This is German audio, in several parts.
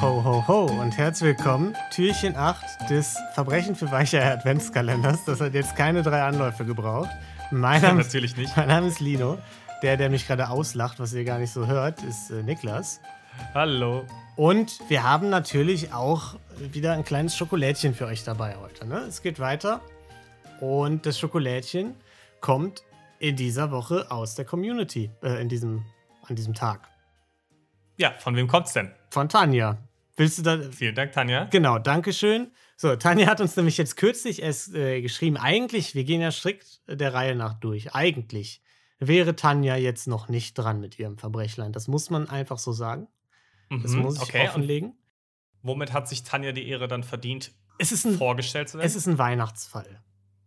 Ho, ho, ho und herzlich willkommen. Türchen 8 des Verbrechen für weiche Adventskalenders. Das hat jetzt keine drei Anläufe gebraucht. Mein Name, Natürlich nicht. Mein Name ist Lino. Der, der mich gerade auslacht, was ihr gar nicht so hört, ist äh, Niklas. Hallo. Und wir haben natürlich auch wieder ein kleines Schokolädchen für euch dabei heute. Ne? Es geht weiter. Und das Schokolädchen kommt in dieser Woche aus der Community, äh, in diesem, an diesem Tag. Ja, von wem kommt's denn? Von Tanja. Willst du da. Vielen Dank, Tanja. Genau, Dankeschön. So, Tanja hat uns nämlich jetzt kürzlich erst äh, geschrieben. Eigentlich, wir gehen ja strikt der Reihe nach durch. Eigentlich wäre Tanja jetzt noch nicht dran mit ihrem Verbrechlein. Das muss man einfach so sagen. Das Mhm, muss ich okay, offenlegen. Womit hat sich Tanja die Ehre dann verdient, Es ist ein, vorgestellt zu werden? es ist ein Weihnachtsfall.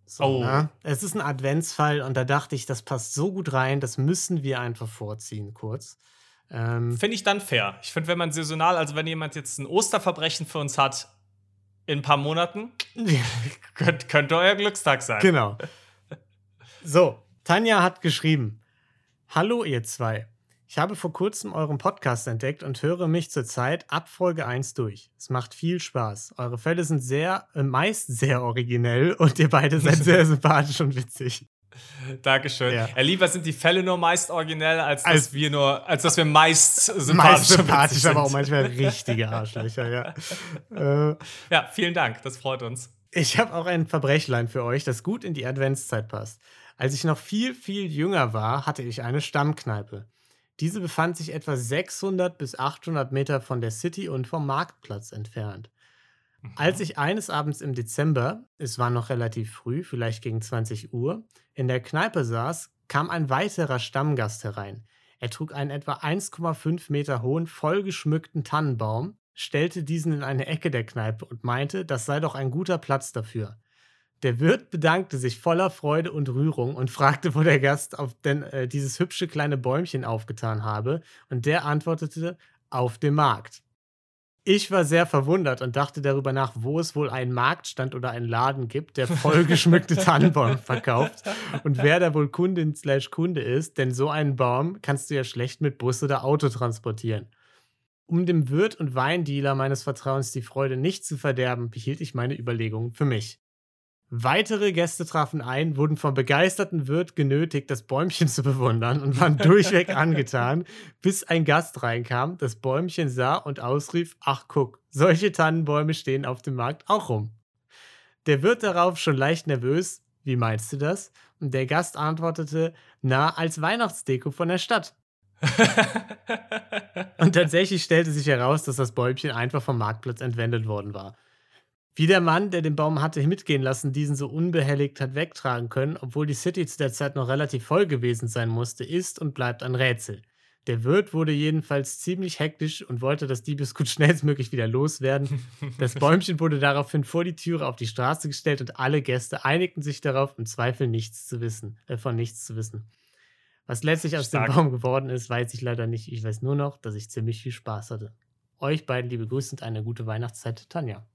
So, Oh. ne? Es ist ein Adventsfall und da dachte ich, das passt so gut rein, das müssen wir einfach vorziehen, kurz. Ähm, Finde ich dann fair. Ich finde, wenn man saisonal, also wenn jemand jetzt ein Osterverbrechen für uns hat, in ein paar Monaten, könnt, könnte euer Glückstag sein. Genau. So, Tanja hat geschrieben: Hallo, ihr zwei. Ich habe vor kurzem euren Podcast entdeckt und höre mich zurzeit ab Folge 1 durch. Es macht viel Spaß. Eure Fälle sind sehr, äh, meist sehr originell und ihr beide seid sehr sympathisch und witzig. Dankeschön. Ja. Ja. lieber sind die Fälle nur meist originell, als, Als- dass wir nur, als dass wir meist sympathisch, Meist und sympathisch, aber auch sind. manchmal richtige Arschlöcher, ja. äh, Ja, vielen Dank. Das freut uns. Ich habe auch ein Verbrechlein für euch, das gut in die Adventszeit passt. Als ich noch viel, viel jünger war, hatte ich eine Stammkneipe. Diese befand sich etwa 600 bis 800 Meter von der City und vom Marktplatz entfernt. Als ich eines Abends im Dezember, es war noch relativ früh, vielleicht gegen 20 Uhr, in der Kneipe saß, kam ein weiterer Stammgast herein. Er trug einen etwa 1,5 Meter hohen, vollgeschmückten Tannenbaum, stellte diesen in eine Ecke der Kneipe und meinte, das sei doch ein guter Platz dafür. Der Wirt bedankte sich voller Freude und Rührung und fragte, wo der Gast auf denn äh, dieses hübsche kleine Bäumchen aufgetan habe, und der antwortete, auf dem Markt. Ich war sehr verwundert und dachte darüber nach, wo es wohl einen Marktstand oder einen Laden gibt, der vollgeschmückte Tannenbaum verkauft und wer da wohl Kundin slash Kunde ist, denn so einen Baum kannst du ja schlecht mit Bus oder Auto transportieren. Um dem Wirt und Weindealer meines Vertrauens die Freude nicht zu verderben, behielt ich meine Überlegungen für mich. Weitere Gäste trafen ein, wurden vom begeisterten Wirt genötigt, das Bäumchen zu bewundern und waren durchweg angetan, bis ein Gast reinkam, das Bäumchen sah und ausrief: Ach, guck, solche Tannenbäume stehen auf dem Markt auch rum. Der Wirt darauf schon leicht nervös: Wie meinst du das? Und der Gast antwortete: Na, als Weihnachtsdeko von der Stadt. Und tatsächlich stellte sich heraus, dass das Bäumchen einfach vom Marktplatz entwendet worden war. Wie der Mann, der den Baum hatte mitgehen lassen, diesen so unbehelligt hat wegtragen können, obwohl die City zu der Zeit noch relativ voll gewesen sein musste, ist und bleibt ein Rätsel. Der Wirt wurde jedenfalls ziemlich hektisch und wollte das Diebesgut schnellstmöglich wieder loswerden. Das Bäumchen wurde daraufhin vor die Türe auf die Straße gestellt und alle Gäste einigten sich darauf, im Zweifel nichts zu wissen, äh, von nichts zu wissen. Was letztlich aus Stark. dem Baum geworden ist, weiß ich leider nicht. Ich weiß nur noch, dass ich ziemlich viel Spaß hatte. Euch beiden liebe Grüße und eine gute Weihnachtszeit, Tanja.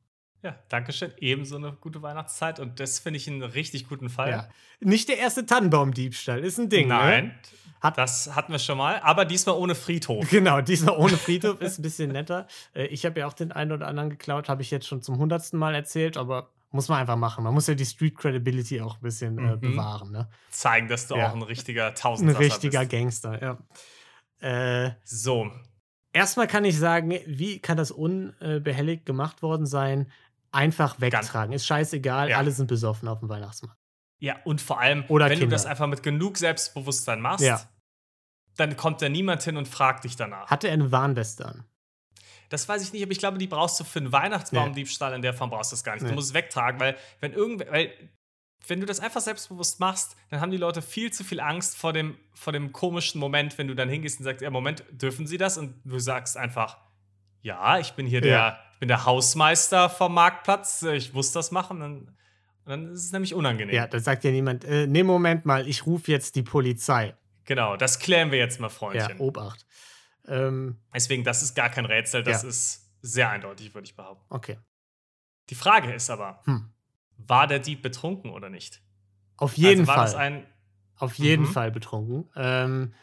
Ja, Dankeschön. Ebenso eine gute Weihnachtszeit und das finde ich einen richtig guten Fall. Ja. Nicht der erste Tannenbaumdiebstahl, ist ein Ding. Nein, Ne? Hat- das hatten wir schon mal, aber diesmal ohne Friedhof. Genau, diesmal ohne Friedhof ist ein bisschen netter. Äh, Ich habe ja auch den einen oder anderen geklaut, habe ich jetzt schon zum hundertsten Mal erzählt, aber muss man einfach machen. Man muss ja die Street Credibility auch ein bisschen äh, Mhm. bewahren. Ne? Zeigen, dass du Ja. auch ein richtiger Ein Tausendsasser richtiger bist. Gangster, ja. Äh, So, erstmal kann ich sagen, wie kann das unbehelligt gemacht worden sein? Einfach wegtragen. Ist scheißegal, Ja. alle sind besoffen auf dem Weihnachtsmarkt. ja, und vor allem, Oder wenn Kinder. du das einfach mit genug Selbstbewusstsein machst, Ja. dann kommt da niemand hin und fragt dich danach. Hatte er eine Warnweste an? Das weiß ich nicht, aber ich glaube, die brauchst du für einen Weihnachtsbaumdiebstahl in der Form brauchst du das gar nicht. Nee. Du musst es wegtragen, weil wenn irgendwer, weil wenn du das einfach selbstbewusst machst, dann haben die Leute viel zu viel Angst vor dem, vor dem komischen Moment, wenn du dann hingehst und sagst, ja, Moment, dürfen sie das? Und du sagst einfach, ja, ich bin hier der, Ja. ich bin der Hausmeister vom Marktplatz, ich muss das machen. Dann, dann ist es nämlich unangenehm. Ja, da sagt ja niemand, äh, nee, Moment mal, ich rufe jetzt die Polizei. Genau, das klären wir jetzt mal, Ja, Freundchen. Obacht. Ähm, Deswegen, das ist gar kein Rätsel, das Ja. ist sehr eindeutig, würde ich behaupten. okay. Die Frage ist aber, Hm. war der Dieb betrunken oder nicht? Auf jeden also war Fall. das ein Auf jeden Mhm. Fall betrunken. Ähm,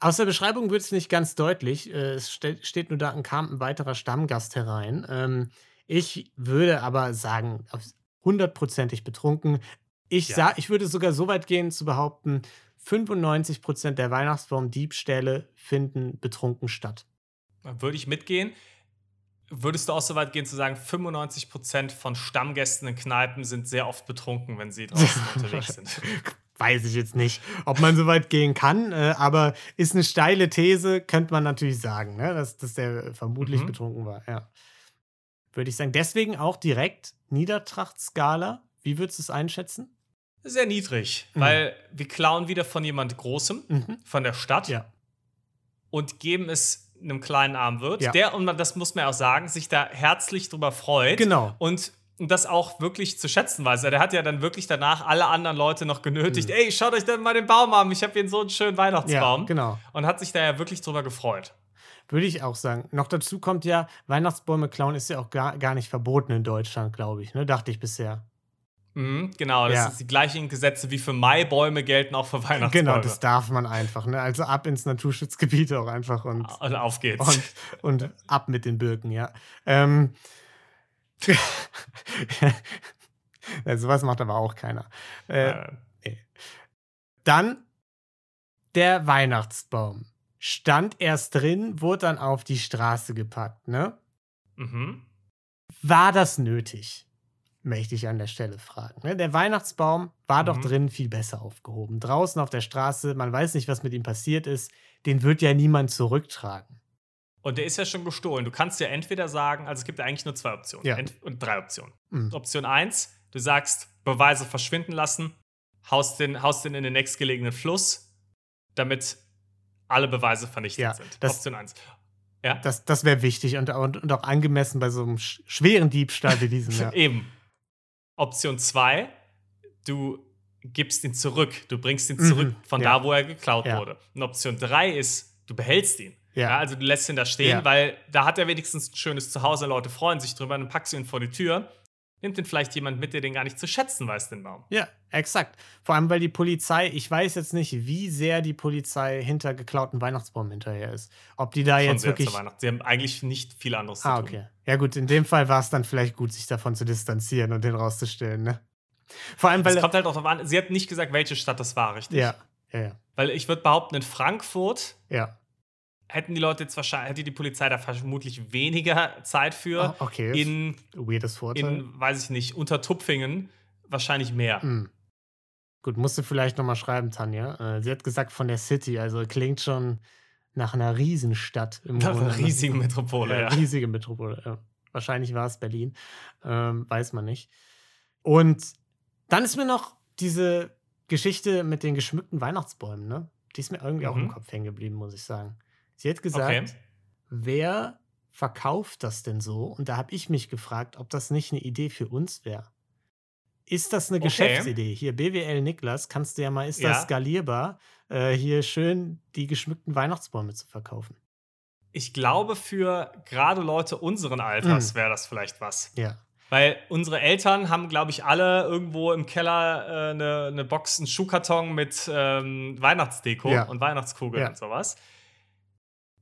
Aus der Beschreibung wird es nicht ganz deutlich. Äh, es ste steht nur da, kam ein weiterer Stammgast herein. Ähm, ich würde aber sagen, hundertprozentig betrunken. Ich, Ja. ich würde sogar so weit gehen zu behaupten, 95% der Weihnachtsbaum-Diebstähle finden betrunken statt. Würde ich mitgehen. Würdest du auch so weit gehen zu sagen, 95% von Stammgästen in Kneipen sind sehr oft betrunken, wenn sie draußen unterwegs sind? Weiß ich jetzt nicht, ob man so weit gehen kann, äh, aber ist eine steile These, könnte man natürlich sagen, ne? dass, dass der vermutlich Mhm. betrunken war. Ja. Würde ich sagen. Deswegen auch direkt Niedertrachtskala. Wie würdest du es einschätzen? Sehr niedrig, Mhm. weil wir klauen wieder von jemand Großem, Mhm. von der Stadt Ja. und geben es einem kleinen armen Wirt, Ja. der, und das muss man auch sagen, sich da herzlich drüber freut. Genau. Und das auch wirklich zu schätzen weiß. Der hat ja dann wirklich danach alle anderen Leute noch genötigt, ey, schaut euch dann mal den Baum an, ich habe hier so einen schönen Mhm. Ja, Weihnachtsbaum. genau. Und hat sich da ja wirklich drüber gefreut. Würde ich auch sagen. Noch dazu kommt ja, Weihnachtsbäume klauen ist ja auch gar, gar nicht verboten in Deutschland, glaube ich. Ne? Dachte ich bisher. Mhm, genau, das Ja. ist die gleichen Gesetze wie für Maibäume gelten auch für Weihnachtsbäume. Genau, das darf man einfach. Ne? Also ab ins Naturschutzgebiet auch einfach und, Und auf geht's. und, und ab mit den Birken, ja. Ähm, ja, sowas macht aber auch keiner. Äh, Äh, Dann der Weihnachtsbaum. Stand erst drin, wurde dann auf die Straße gepackt, ne? mhm. War das nötig? Möchte ich an der Stelle fragen. Ne? Der Weihnachtsbaum war doch Mhm. drin viel besser aufgehoben. Draußen auf der Straße, man weiß nicht, was mit ihm passiert ist. Den wird ja niemand zurücktragen. Und der ist ja schon gestohlen. Du kannst ja entweder sagen, also es gibt ja eigentlich nur zwei Optionen Ja. Und drei Optionen. Mhm. Option 1, du sagst, Beweise verschwinden lassen, haust den, haust den in den nächstgelegenen Fluss, damit alle Beweise vernichtet Ja, sind. das- Option 1. Ja, Das, das wäre wichtig und, und, und auch angemessen bei so einem sch schweren Diebstahl wie diesem. Ja. eben. Option 2, du gibst ihn zurück. Du bringst ihn Mhm, zurück von ja. da, wo er geklaut wurde. Und Option 3 ist, du behältst ihn. Ja. Ja. also du lässt ihn da stehen, Ja. weil da hat er wenigstens ein schönes Zuhause, Leute freuen sich drüber, dann packst du ihn vor die Tür, nimmt den vielleicht jemand mit, der den gar nicht zu schätzen weiß, den Baum. Ja, exakt. Vor allem, weil die Polizei, ich weiß jetzt nicht, wie sehr die Polizei hinter geklauten Weihnachtsbaum hinterher ist. Ob die da Schon jetzt wirklich. Sie haben eigentlich nicht viel anderes Ah, zu tun. okay. Ja, gut, in dem Fall war es dann vielleicht gut, sich davon zu distanzieren und den rauszustellen, ne? Vor allem, weil. Es kommt halt auch darauf an, sie hat nicht gesagt, welche Stadt das war, richtig? ja, ja, ja, Weil ich würde behaupten, in Frankfurt ja. Hätten die Leute jetzt wahrscheinlich, hätte die Polizei da vermutlich weniger Zeit für. Ah, okay. In, Weirdes Vorteil. in, weiß ich nicht, unter Tupfingen wahrscheinlich mehr. Hm. Gut, musst du vielleicht nochmal schreiben, Tanja. Äh, sie hat gesagt von der City, also klingt schon nach einer Riesenstadt im Nach Grunde. einer riesigen Metropole, Ja, ja. riesige Metropole. Ja. Wahrscheinlich war es Berlin. Ähm, weiß man nicht. Und dann ist mir noch diese Geschichte mit den geschmückten Weihnachtsbäumen, ne? Die ist mir irgendwie auch im Mhm. Kopf hängen geblieben, muss ich sagen. Sie hat gesagt, Okay. wer verkauft das denn so? Und da habe ich mich gefragt, ob das nicht eine Idee für uns wäre. Ist das eine Okay. Geschäftsidee? Hier, BWL Niklas, kannst du ja mal, ist das Ja. skalierbar, äh, hier schön die geschmückten Weihnachtsbäume zu verkaufen? Ich glaube, für gerade Leute unseren Alters wäre das vielleicht was. Ja. Weil unsere Eltern haben, glaube ich, alle irgendwo im Keller äh, eine, eine Box, einen Schuhkarton mit ähm, Weihnachtsdeko Ja. und Weihnachtskugeln Ja. und sowas.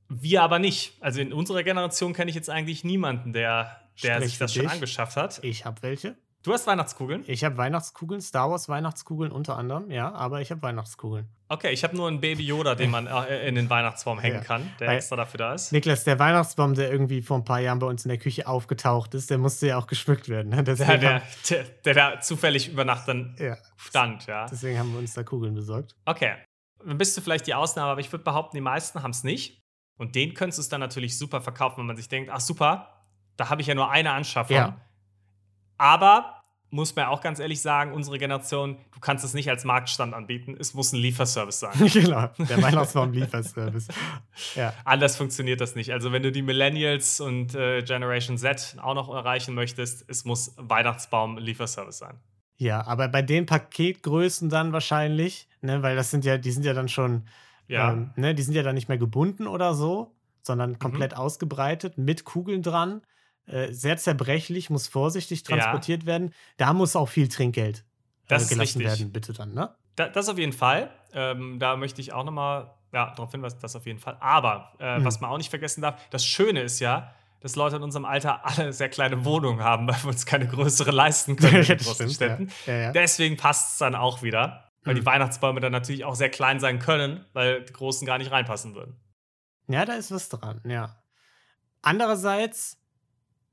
Wir aber nicht. Also in unserer Generation kenne ich jetzt eigentlich niemanden, der, der Sprich sich das schon dich. angeschafft hat. Ich habe welche. Du hast Weihnachtskugeln? Ich habe Weihnachtskugeln, Star Wars Weihnachtskugeln unter anderem, ja, aber ich habe Weihnachtskugeln. Okay, ich habe nur einen Baby Yoda, den man äh, in den Weihnachtsbaum hängen Ja. kann, der Weil- extra dafür da ist. Niklas, der Weihnachtsbaum, der irgendwie vor ein paar Jahren bei uns in der Küche aufgetaucht ist, der musste ja auch geschmückt werden. Ne? Der, der, der da zufällig über Nacht dann ja, stand, ja. deswegen haben wir uns da Kugeln besorgt. Okay, dann bist du vielleicht die Ausnahme, aber ich würde behaupten, die meisten haben es nicht. Und den könntest du es dann natürlich super verkaufen, wenn man sich denkt, ach super, da habe ich ja nur eine Anschaffung. Ja. Aber muss man auch ganz ehrlich sagen, unsere Generation, du kannst es nicht als Marktstand anbieten, es muss ein Lieferservice sein. genau, der Weihnachtsbaum-Lieferservice. Ja, Anders funktioniert das nicht. Also wenn du die Millennials und äh, Generation Z auch noch erreichen möchtest, es muss Weihnachtsbaum-Lieferservice sein. ja, aber bei den Paketgrößen dann wahrscheinlich, ne, weil das sind ja, die sind ja dann schon, Ja. ähm, ne, die sind ja dann nicht mehr gebunden oder so, sondern Mhm. komplett ausgebreitet mit Kugeln dran. Äh, sehr zerbrechlich, muss vorsichtig Ja. transportiert werden. Da muss auch viel Trinkgeld äh, Das ist gelassen werden, bitte dann, ne? Da, das auf jeden Fall. Ähm, da möchte ich auch noch mal Ja, darauf hinweisen, das auf jeden Fall. Aber äh, Mhm. was man auch nicht vergessen darf, das Schöne ist ja, dass Leute in unserem Alter alle sehr kleine Wohnungen haben, weil wir uns keine größere leisten können in Ja, großen ja. Städten. Ja, ja. Deswegen passt es dann auch wieder, weil Mhm. die Weihnachtsbäume dann natürlich auch sehr klein sein können, weil die großen gar nicht reinpassen würden. Ja, da ist was dran, ja. Andererseits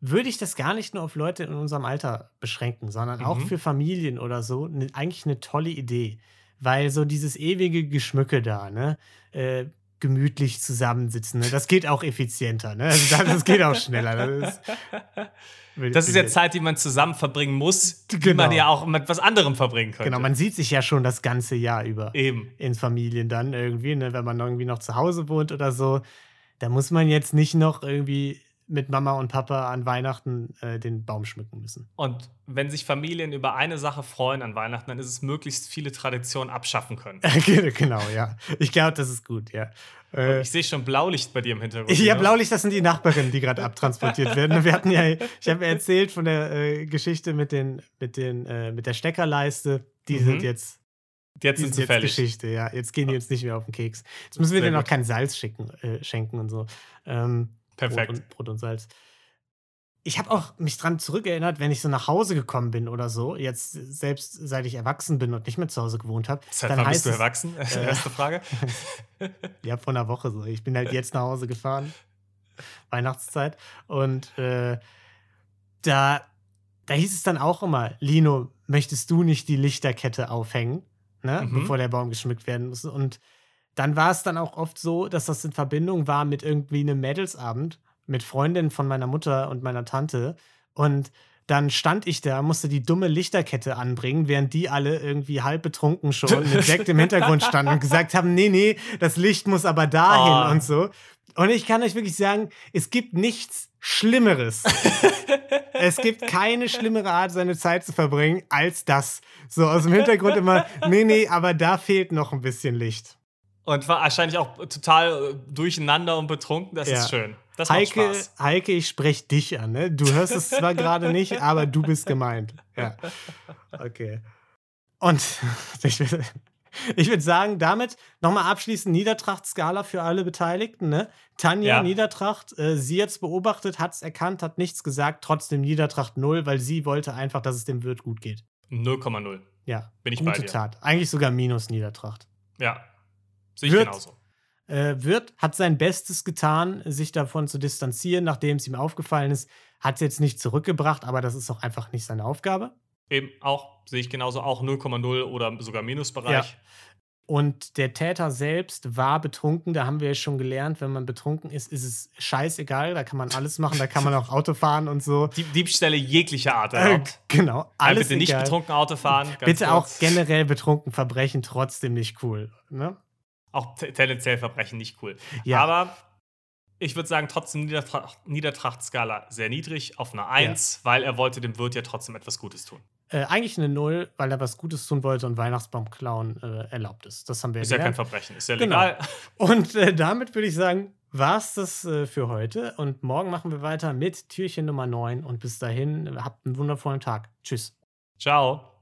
würde ich das gar nicht nur auf Leute in unserem Alter beschränken, sondern auch Mhm. für Familien oder so ne, eigentlich eine tolle Idee. Weil so dieses ewige Geschmücke da, ne? Äh, gemütlich zusammensitzen, ne? Das geht auch effizienter, ne? Also das, geht auch schneller. Das ist, Das ist ja Zeit, die man zusammen verbringen muss, die Genau. man ja auch mit was anderem verbringen könnte. Genau, man sieht sich ja schon das ganze Jahr über. Eben. in Familien dann irgendwie, ne, wenn man irgendwie noch zu Hause wohnt oder so, da muss man jetzt nicht noch irgendwie mit Mama und Papa an Weihnachten äh, den Baum schmücken müssen. Und wenn sich Familien über eine Sache freuen an Weihnachten, dann ist es möglichst viele Traditionen abschaffen können. genau, ja. Ich glaube, das ist gut, ja. Äh, Ich sehe schon Blaulicht bei dir im Hintergrund. ja, Lino. Blaulicht, das sind die Nachbarinnen, die gerade abtransportiert werden. Wir hatten ja, ich habe erzählt von der äh, Geschichte mit, den, mit, den, äh, mit der Steckerleiste. Die Mhm. sind jetzt, Jetzt sind sie jetzt fällig. Geschichte, ja. Jetzt gehen die uns nicht mehr auf den Keks. Jetzt müssen wir Sehr denen auch kein Salz schicken, äh, schenken und so. Ähm, Perfekt. Brot und, Brot und Salz. Ich habe auch mich dran zurückerinnert, wenn ich so nach Hause gekommen bin oder so, jetzt selbst seit ich erwachsen bin und nicht mehr zu Hause gewohnt habe, Seit dann wann heißt bist du es, erwachsen? äh, Erste Frage. ja, vor einer Woche so. Ich bin halt jetzt nach Hause gefahren, Weihnachtszeit. Und äh, da, da hieß es dann auch immer, Lino, möchtest du nicht die Lichterkette aufhängen, ne, Mhm. bevor der Baum geschmückt werden muss? Und dann war es dann auch oft so, dass das in Verbindung war mit irgendwie einem Mädelsabend mit Freundinnen von meiner Mutter und meiner Tante. Und dann stand ich da, musste die dumme Lichterkette anbringen, während die alle irgendwie halb betrunken schon mit Sekt im Hintergrund standen und gesagt haben, nee, nee, das Licht muss aber dahin Oh. und so. Und ich kann euch wirklich sagen, es gibt nichts Schlimmeres. es gibt keine schlimmere Art, seine Zeit zu verbringen, als das. So aus dem Hintergrund immer, nee, nee, aber da fehlt noch ein bisschen Licht. Und war wahrscheinlich auch total äh, durcheinander und betrunken. Das Ja. ist schön. Das macht Heike, Spaß. Heike, ich spreche dich an. Ne? Du hörst es zwar gerade nicht, aber du bist gemeint. Ja. Okay. Und ich würde ich würd sagen, damit nochmal abschließend Niedertracht-Skala für alle Beteiligten. Ne? Tanja Ja. Niedertracht, äh, sie jetzt beobachtet, hat es erkannt, hat nichts gesagt, trotzdem Niedertracht null, weil sie wollte einfach, dass es dem Wirt gut geht. 0,0. Ja, Bin ich gute bei dir. Tat. Eigentlich sogar minus Niedertracht. Ja. Sehe ich Wird- genauso. Äh, Wirt hat sein Bestes getan, sich davon zu distanzieren, nachdem es ihm aufgefallen ist. Hat es jetzt nicht zurückgebracht, aber das ist auch einfach nicht seine Aufgabe. Eben auch, sehe ich genauso, auch 0,0 oder sogar Minusbereich. Und der Täter selbst war betrunken. Da haben wir ja schon gelernt, wenn man betrunken ist, ist es scheißegal. Da kann man alles machen. Da kann man auch Auto fahren und so. Dieb Diebstähle jeglicher Art Äh, genau. Also Alles bitte nicht egal. betrunken Auto fahren. Bitte auch kurz. generell betrunken Verbrechen trotzdem nicht cool. Ne? Auch te- tendenziell Verbrechen nicht cool. Ja. Aber ich würde sagen, trotzdem Niedertracht, Niedertracht-Skala sehr niedrig auf einer 1, weil er wollte dem Wirt ja trotzdem etwas Gutes tun. Äh, eigentlich eine Null, weil er was Gutes tun wollte und Weihnachtsbaum klauen äh, erlaubt ist. Das haben wir Ist ja kein. Verbrechen, ist ja Genau. legal. Und äh, damit würde ich sagen, war es das äh, für heute. Und morgen machen wir weiter mit Türchen Nummer 9. Und bis dahin, äh, habt einen wundervollen Tag. Tschüss. Ciao.